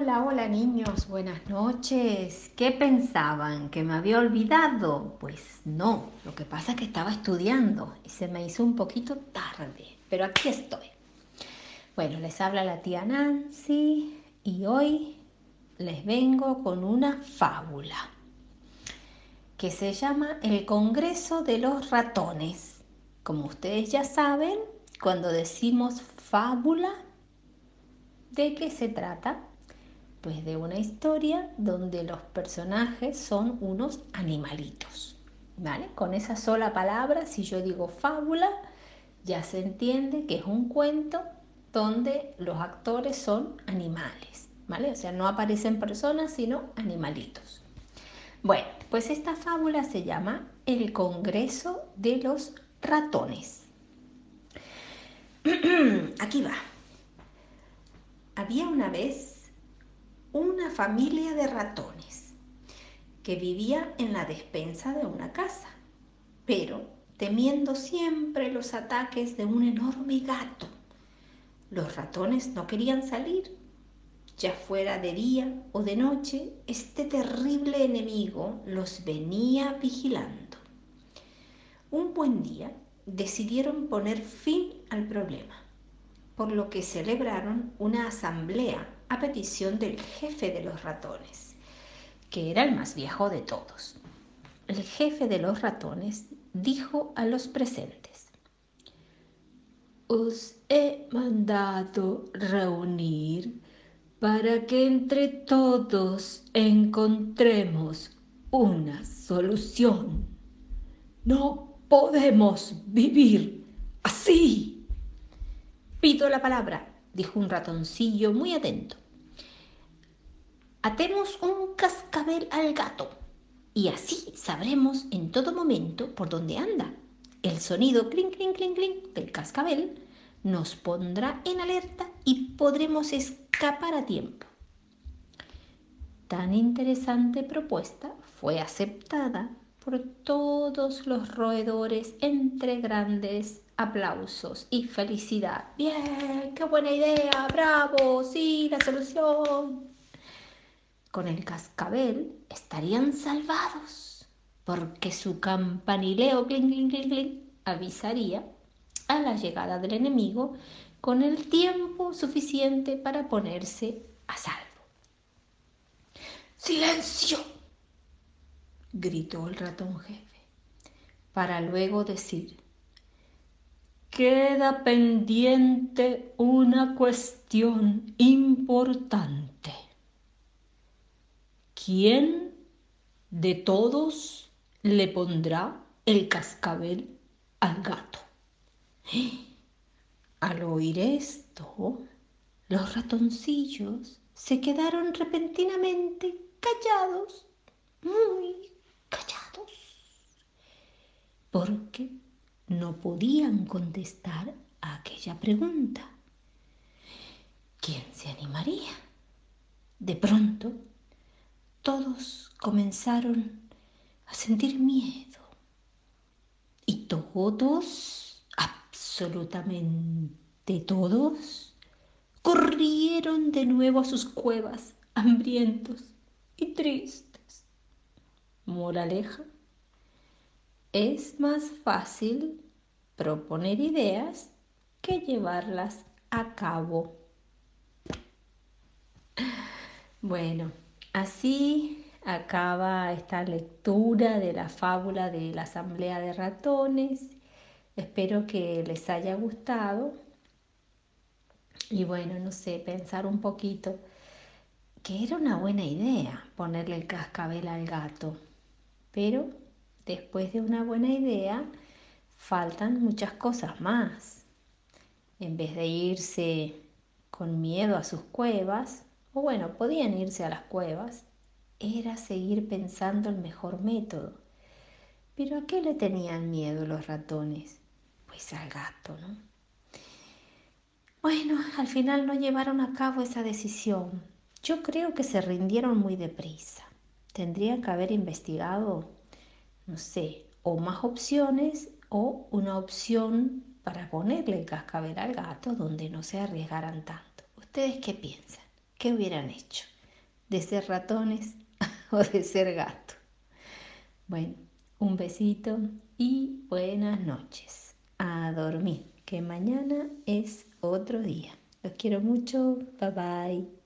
Hola, hola niños, buenas noches. ¿Qué pensaban? ¿Que me había olvidado? Pues no, lo que pasa es que estaba estudiando y se me hizo un poquito tarde, pero aquí estoy. Bueno, les habla la tía Nancy y hoy les vengo con una fábula que se llama El Congreso de los Ratones. Como ustedes ya saben, cuando decimos fábula, ¿de qué se trata? Pues de una historia donde los personajes son unos animalitos. ¿Vale? Con esa sola palabra, si yo digo fábula, ya se entiende que es un cuento donde los actores son animales. ¿Vale? O sea, no aparecen personas, sino animalitos. Bueno, pues esta fábula se llama El Congreso de los Ratones. Aquí va. Había una vez una familia de ratones que vivía en la despensa de una casa, pero temiendo siempre los ataques de un enorme gato. Los ratones no querían salir, ya fuera de día o de noche, este terrible enemigo los venía vigilando. Un buen día decidieron poner fin al problema, por lo que celebraron una asamblea a petición del jefe de los ratones, que era el más viejo de todos. El jefe de los ratones dijo a los presentes, Os he mandado reunir para que entre todos encontremos una solución. No podemos vivir así. Pido la palabra, dijo un ratoncillo muy atento. Atemos un cascabel al gato y así sabremos en todo momento por dónde anda. El sonido clink, clink, clink, clink del cascabel nos pondrá en alerta y podremos escapar a tiempo. Tan interesante propuesta fue aceptada por todos los roedores entre grandes aplausos y felicidad. Bien, qué buena idea, bravo, sí, la solución. Con el cascabel estarían salvados, porque su campanileo clink, clink, clink, clink, avisaría a la llegada del enemigo con el tiempo suficiente para ponerse a salvo. ¡Silencio! gritó el ratón jefe, para luego decir, queda pendiente una cuestión importante. ¿Quién de todos le pondrá el cascabel al gato? Al oír esto, los ratoncillos se quedaron repentinamente callados, muy callados, porque no podían contestar a aquella pregunta. ¿Quién se animaría? De pronto, todos comenzaron a sentir miedo y todos, absolutamente todos, corrieron de nuevo a sus cuevas, hambrientos y tristes. Moraleja es más fácil proponer ideas que llevarlas a cabo. Bueno, así acaba esta lectura de la fábula de la Asamblea de Ratones. Espero que les haya gustado. Y bueno, no sé, pensar un poquito que era una buena idea ponerle el cascabel al gato, pero después de una buena idea, faltan muchas cosas más. En vez de irse con miedo a sus cuevas, o bueno, podían irse a las cuevas, era seguir pensando el mejor método. Pero ¿a qué le tenían miedo los ratones? Pues al gato, ¿no? Bueno, al final no llevaron a cabo esa decisión. Yo creo que se rindieron muy deprisa. Tendría que haber investigado no sé, o más opciones o una opción para ponerle el cascabel al gato donde no se arriesgaran tanto. ¿Ustedes qué piensan? ¿Qué hubieran hecho? ¿De ser ratones o de ser gato? Bueno, un besito y buenas noches. A dormir, que mañana es otro día. Los quiero mucho. Bye bye.